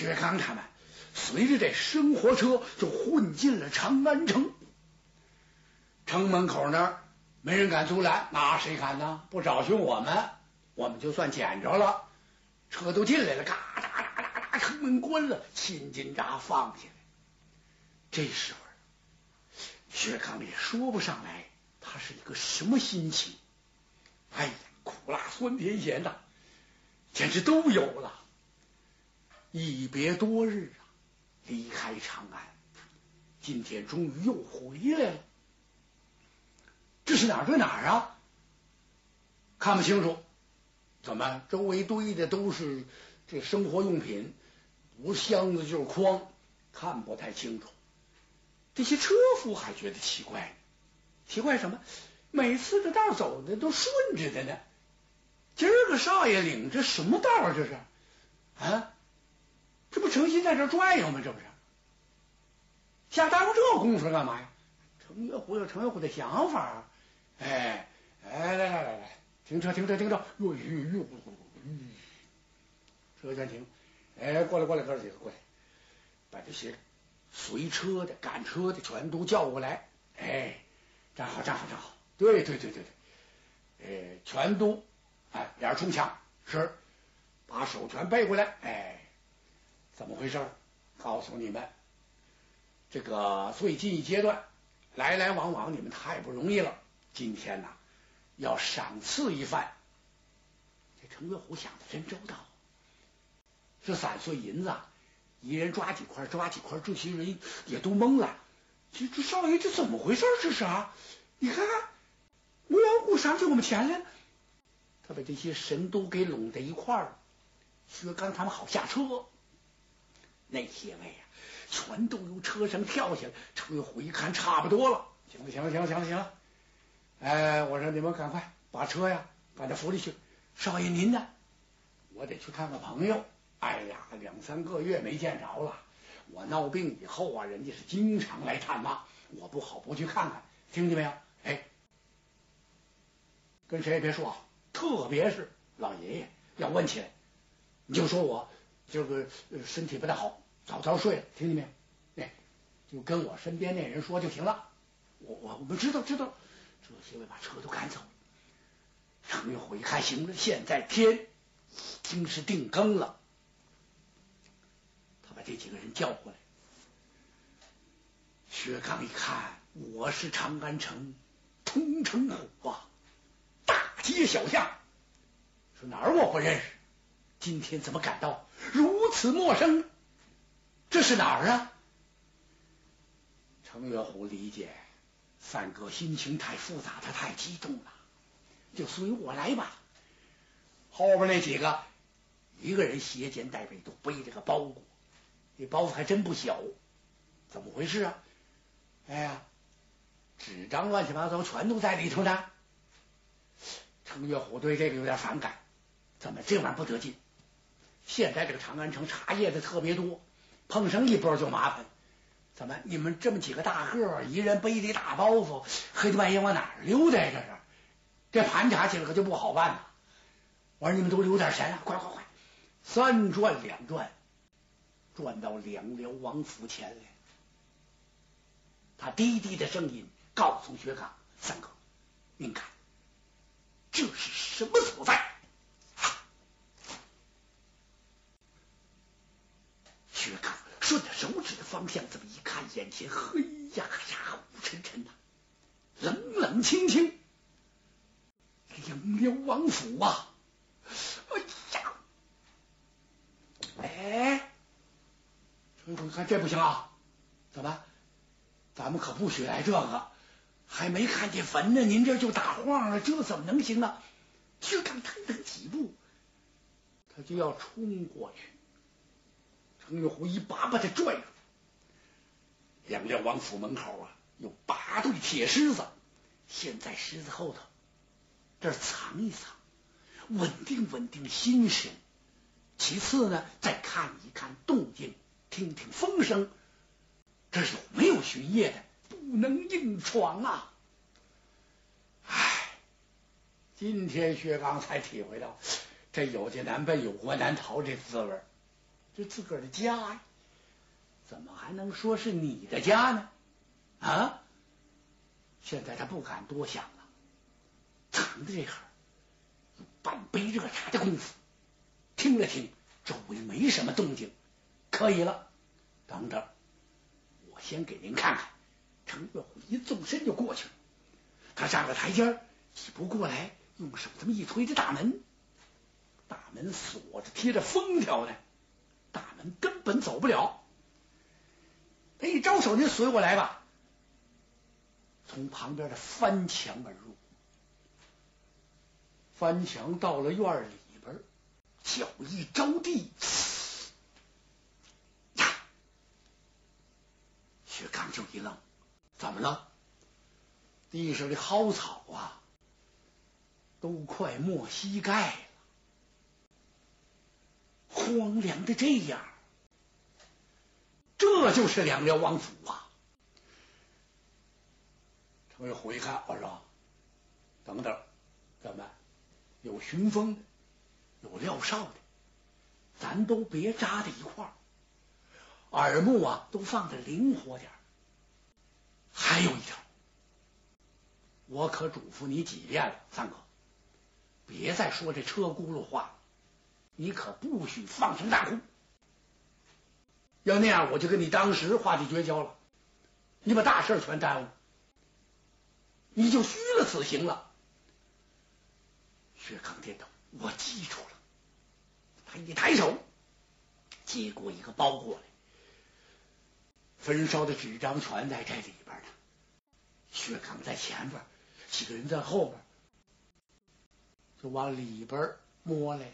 薛刚他们随着这生活车就混进了长安城。城门口那儿没人敢阻拦，那谁敢呢？不找寻我们，我们就算捡着了。车都进来了，嘎哒哒哒哒，城门关了，千斤闸放下来。这时候，薛刚也说不上来他是一个什么心情。哎呀，苦辣酸甜咸呐，简直都有了。一别多日啊，离开长安，今天终于又回来了。这是哪儿对哪儿啊？看不清楚。怎么？周围堆的都是这生活用品，不是箱子就是筐，看不太清楚。这些车夫还觉得奇怪，奇怪什么？每次这道走的都顺着的呢，今儿个少爷领着什么道啊？这是啊？这不诚心在这转悠吗？这不是？瞎耽误这功夫干嘛呀？程月虎有程月虎的想法，哎哎，来来来来，停车停车停车，哟哟哟，车全停，哎，过来过来哥几个过来，把这些随车的、赶车的全都叫过来，哎，站好站好站好。对对对对对，呃，全都哎，脸冲墙，是把手全背过来，哎，怎么回事？告诉你们，这个最近一阶段来来往往，你们太不容易了。今天呐，要赏赐一番。这程月虎想的真周到，这散碎银子，一人抓几块，抓几块，这些人也都懵了。这这少爷这怎么回事？这是啊，你看看。无缘无故赏起我们钱来，他把这些神都给拢在一块儿。薛刚他们好下车，那些位啊，全都由车上跳下来。程月虎一看，差不多了，行了，行了，行了，行了，行了。哎，我说你们赶快把车呀赶到府里去。少爷您呢？我得去看看朋友。哎呀，两三个月没见着了。我闹病以后啊，人家是经常来探望，我不好不去看看。听见没有？哎。跟谁也别说，特别是老爷爷要问起来，你就说我这个身体不太好，早早睡了，听见没？哎，就跟我身边那人说就行了。我我我们知道知道，这些位把车都赶走。程月虎一看，行了，现在天已经是定更了，他把这几个人叫过来。薛刚一看，我是长安城通城虎啊！大街小巷，说哪儿我不认识？今天怎么赶到如此陌生？这是哪儿啊？程月虎理解三哥心情太复杂，他太激动了，就随我来吧。后边那几个，一个人斜肩带背，都背着个包裹，这包袱还真不小。怎么回事啊？哎呀，纸张乱七八糟，全都在里头呢。程月虎对这个有点反感，怎么这玩意儿不得劲？现在这个长安城茶叶的特别多，碰上一波就麻烦。怎么你们这么几个大个儿，一人背着一大包袱，黑的半夜往哪儿溜达呀？这是这盘查起来可就不好办了。我说你们都留点神啊！快快快，三转两转，转到两辽王府前来。他低低的声音告诉薛刚：“三哥，您看。”这是什么所在？薛刚顺着手指的方向这么一看，眼前黑压压、乌沉沉的，冷冷清清，两辽王府啊！哎呀，哎，陈总看这不行啊！怎么？咱们可不许来这个。还没看见坟呢，您这就打晃了，这怎么能行呢？薛刚腾腾几步，他就要冲过去。程月虎一把把他拽住。两辽王府门口啊，有八对铁狮子，先在狮子后头这儿藏一藏，稳定稳定心神。其次呢，再看一看动静，听听风声，这有没有巡夜的？不能硬闯啊！唉，今天薛刚才体会到这有家难奔，有国难逃这滋味。这自个儿的家呀，怎么还能说是你的家呢？啊！现在他不敢多想了，躺在这会儿，半杯热茶的功夫，听了听周围没什么动静，可以了。等等，我先给您看看。程月虎一纵身就过去了，他上了台阶，几步过来，用手这么一推这大门，大门锁着，贴着封条呢，大门根本走不了。他一招手，您随我来吧。从旁边的翻墙而入，翻墙到了院里边，脚一着地，呀，薛刚就一愣。怎么了？地上的蒿草啊，都快没膝盖了，荒凉的这样，这就是两辽王府啊！程月虎一看，我说：“等等，怎么有巡风的，有撂哨的，咱都别扎在一块儿，耳目啊都放的灵活点还有一条，我可嘱咐你几遍了，三哥，别再说这车轱辘话。你可不许放声大哭，要那样我就跟你当时划地绝交了，你把大事全耽误，你就虚了此行了。薛康点头，我记住了。他一抬手，接过一个包裹来。焚烧的纸张全在这里边呢。薛刚在前边，几个人在后边，就往里边摸来。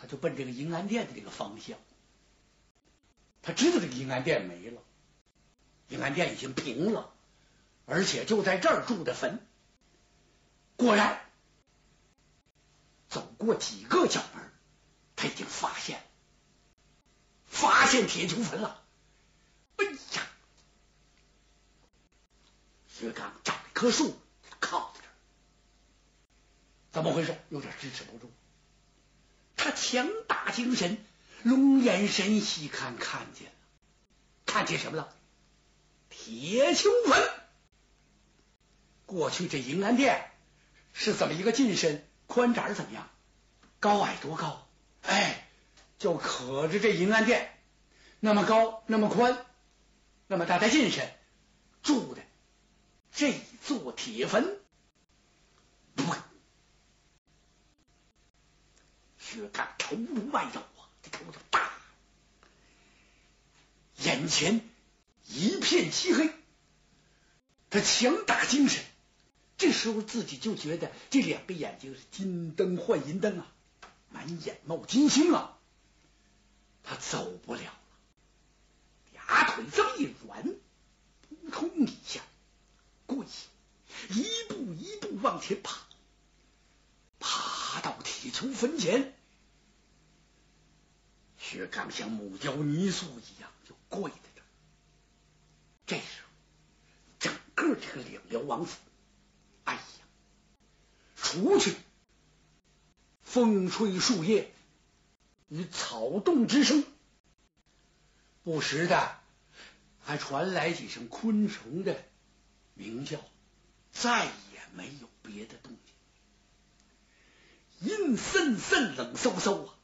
他就奔这个银安殿的这个方向。他知道这个银安殿没了，银安殿已经平了，而且就在这儿住的坟。果然，走过几个角门，他已经发现。发现铁球坟了！哎呀，薛刚长一棵树靠在这儿，怎么回事？有点支持不住。强打精神，龙眼神细看，看见了，看见什么了？铁球坟。过去这银安殿是怎么一个进深？宽窄怎么样？高矮多高？哎。就可着这银安殿，那么高，那么宽，那么大的进深，住的这座铁坟，不，薛刚头颅外抖啊，这头就大，眼前一片漆黑，他强打精神，这时候自己就觉得这两个眼睛是金灯换银灯啊，满眼冒金星啊。他走不了了，俩腿这么一软，扑通一下跪下，一步一步往前爬，爬到铁球坟前，薛刚像木雕泥塑一样就跪在这儿。这时候，整个这个两辽王府，哎呀，出去风吹树叶。与草动之声，不时的还传来几声昆虫的鸣叫，再也没有别的动静，阴森森、冷飕飕啊，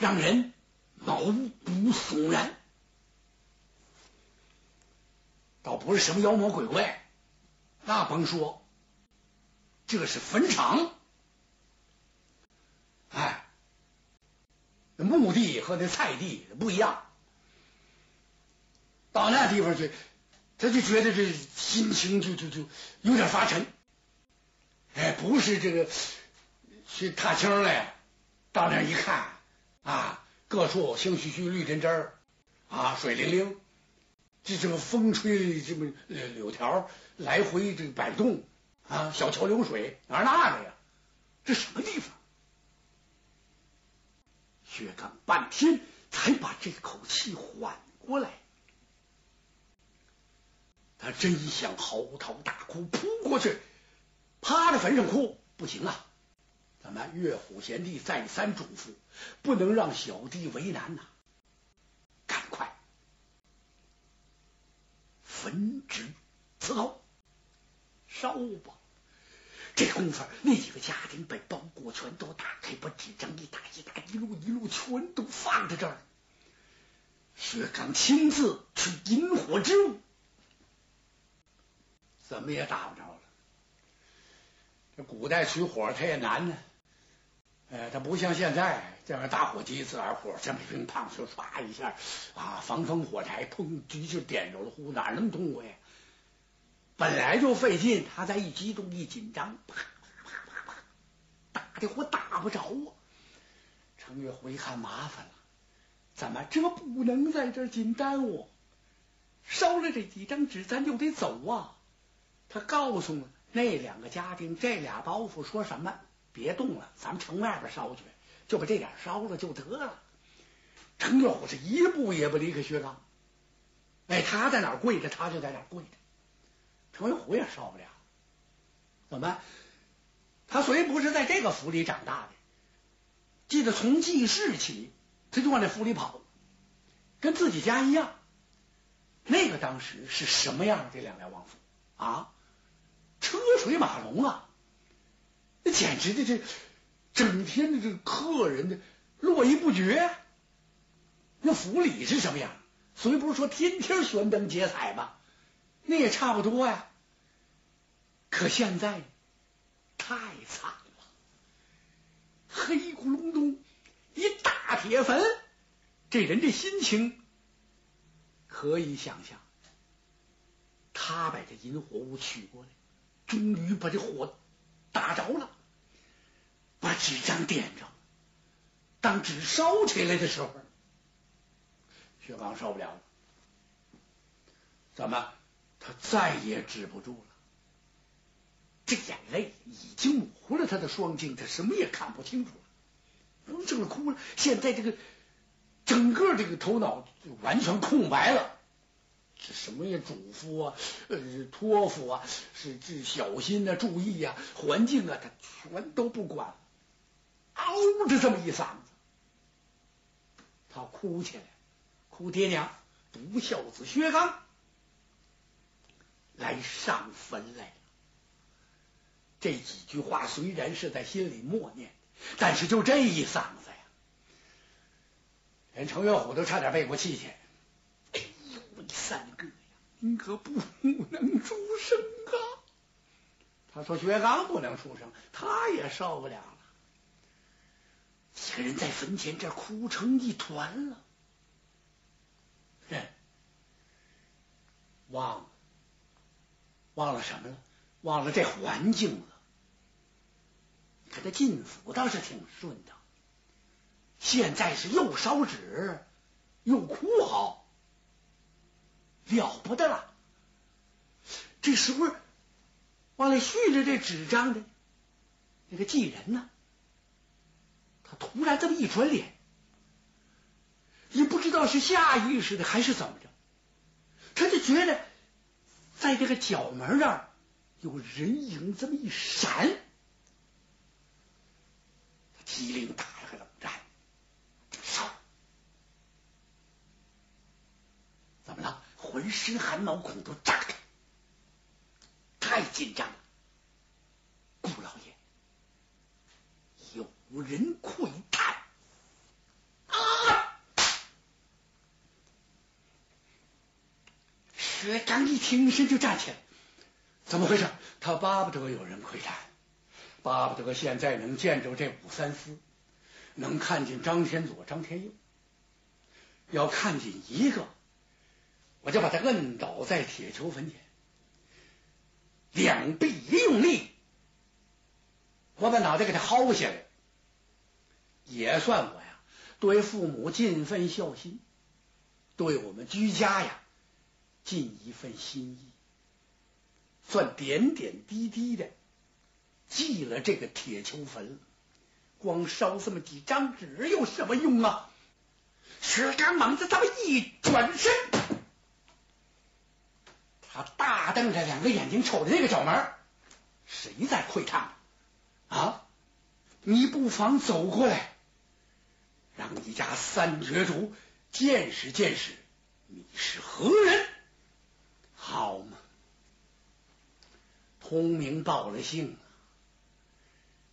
让人毛骨悚然。倒不是什么妖魔鬼怪，那甭说，这是坟场。哎墓地和那菜地不一样，到那地方去，他就觉得这心情就就就有点发沉。哎，不是这个去踏青来，到那一看啊，各处青须须、绿针针儿啊，水灵灵，这这么风吹，这么柳条来回这个摆动啊，小桥流水，哪那的呀？这什么地方？薛刚半天才把这口气缓过来，他真想嚎啕大哭，扑过去趴在坟上哭，不行啊！咱们？岳虎贤弟再三嘱咐，不能让小弟为难呐！赶快焚纸伺候，烧吧！这功夫，那几个家丁把包裹全都打开，把纸张一打一打，一路一路全都放在这儿。薛刚亲自去引火之物，怎么也打不着了。这古代取火，它也难呢。呃，它不像现在这样打火机自然火，这么乒乓就唰一下啊，防风火柴，砰，一就点着了，呼，哪那么痛快呀？本来就费劲，他再一激动一紧张，啪啪啪啪啪，打的火打不着啊！程月虎一看麻烦了，怎么这不能在这紧耽误？烧了这几张纸，咱就得走啊！他告诉那两个家丁，这俩包袱说什么？别动了，咱们城外边烧去，就把这点烧了就得了。程月虎是一步也不离开薛刚，哎，他在哪跪着，他就在哪跪着。程月虎也烧不了，怎么？他虽不是在这个府里长大的，记得从记事起，他就往这府里跑，跟自己家一样。那个当时是什么样？这两辽王府啊，车水马龙啊！那简直的这，整天的这客人的络绎不绝。那府里是什么样？所以不是说天天悬灯结彩吗？那也差不多呀。可现在太惨了，黑咕隆咚一大铁坟，这人这心情可以想象。他把这引火物取过来，终于把这火。打着了，把纸张点着。当纸烧起来的时候，薛刚受不了了。怎么？他再也止不住了。这眼泪已经模糊了他的双睛，他什么也看不清楚了。正哭了，现在这个整个这个头脑就完全空白了。这什么呀？嘱咐啊，呃，托付啊，是是小心啊，注意呀，环境啊，他全都不管，嗷的这么一嗓子，他哭起来，哭爹娘，不孝子薛刚来上坟来了。这几句话虽然是在心里默念，但是就这一嗓子呀，连程月虎都差点背过气去。三哥呀，你可不能出声啊！他说薛刚不能出声，他也受不了了。几个人在坟前这哭成一团了，哼，忘了，忘了什么了？忘了这环境了。可他进府倒是挺顺的，现在是又烧纸又哭嚎。了不得了！这时候，往里续着这纸张的那个继人呢，他突然这么一转脸，也不知道是下意识的还是怎么着，他就觉得在这个角门那儿有人影这么一闪，他机灵大了个冷战，烧，怎么了？浑身汗毛孔都炸开，太紧张了。顾老爷，有人窥探啊！薛刚一挺身就站起来，怎么回事？他巴不得有人窥探，巴不得现在能见着这武三思，能看见张天佐、张天佑，要看见一个。我就把他摁倒在铁球坟前，两臂一用力，我把脑袋给他薅下来，也算我呀对父母尽份孝心，对我们居家呀尽一份心意，算点点滴滴的记了这个铁球坟。光烧这么几张纸有什么用啊？薛刚猛子这么一转身。他大瞪着两个眼睛瞅着那个角门，谁在窥探啊？你不妨走过来，让你家三绝主见识见识你是何人，好吗？通明报了信，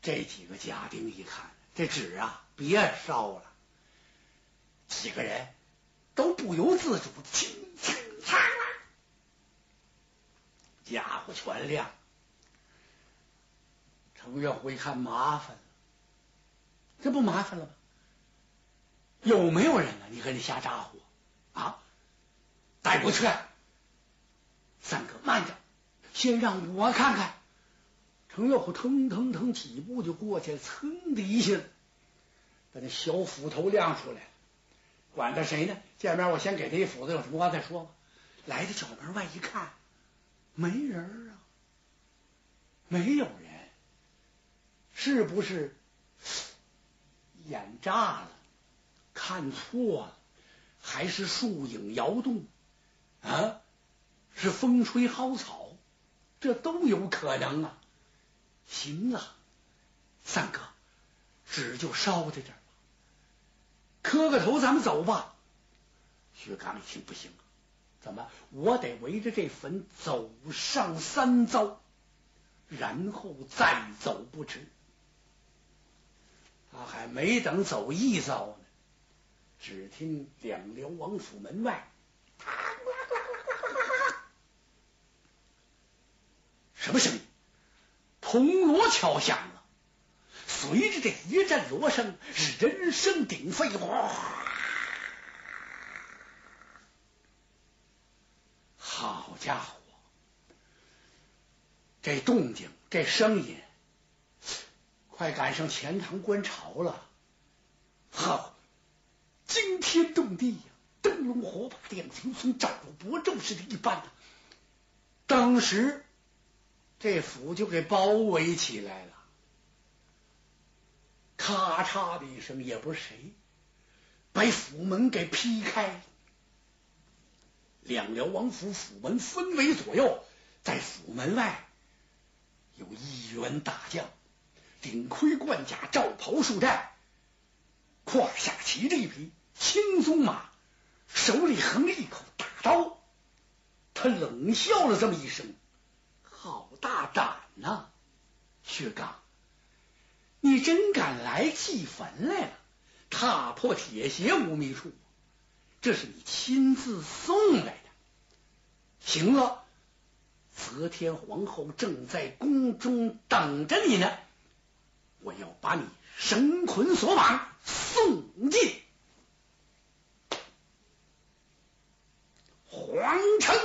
这几个家丁一看，这纸啊，别烧了，几个人都不由自主，轻轻擦了，家伙全亮。程月虎一看麻烦了，这不麻烦了吗？有没有人呢？你和你瞎咋呼啊？带过去。三哥，慢着，先让我看看。程月虎腾腾腾几步就过去了，噌的一下，把那小斧头亮出来了。管他谁呢？见面我先给他一斧子，有什么话再说吧。来到角门外一看，没人啊，没有人。是不是眼炸了？看错了？还是树影摇动？啊？是风吹蒿草？这都有可能啊！行啊，三哥，纸就烧在这儿吧。磕个头，咱们走吧。薛刚一听不行，怎么？我得围着这坟走上三遭，然后再走不迟。他还没等走一遭呢，只听两辽王府门外，什么声音？铜锣敲响了。随着这一阵锣声，是人声鼎沸，哗！好家伙，这动静，这声音！快赶上钱塘观潮了，好惊天动地呀！灯笼火把亮，就从照伯仲似的一般。当时这府就给包围起来了，咔嚓的一声，也不是谁把府门给劈开。两辽王府府门分为左右，在府门外有一员大将。顶盔贯甲，罩袍束带，胯下骑着一匹青鬃马，手里横着一口大刀。他冷笑了这么一声：“好大胆呐，薛刚，你真敢来祭坟来了，踏破铁鞋无觅处。这是你亲自送来的。行了，则天皇后正在宫中等着你呢。”我要把你绳捆索绑，送进皇城。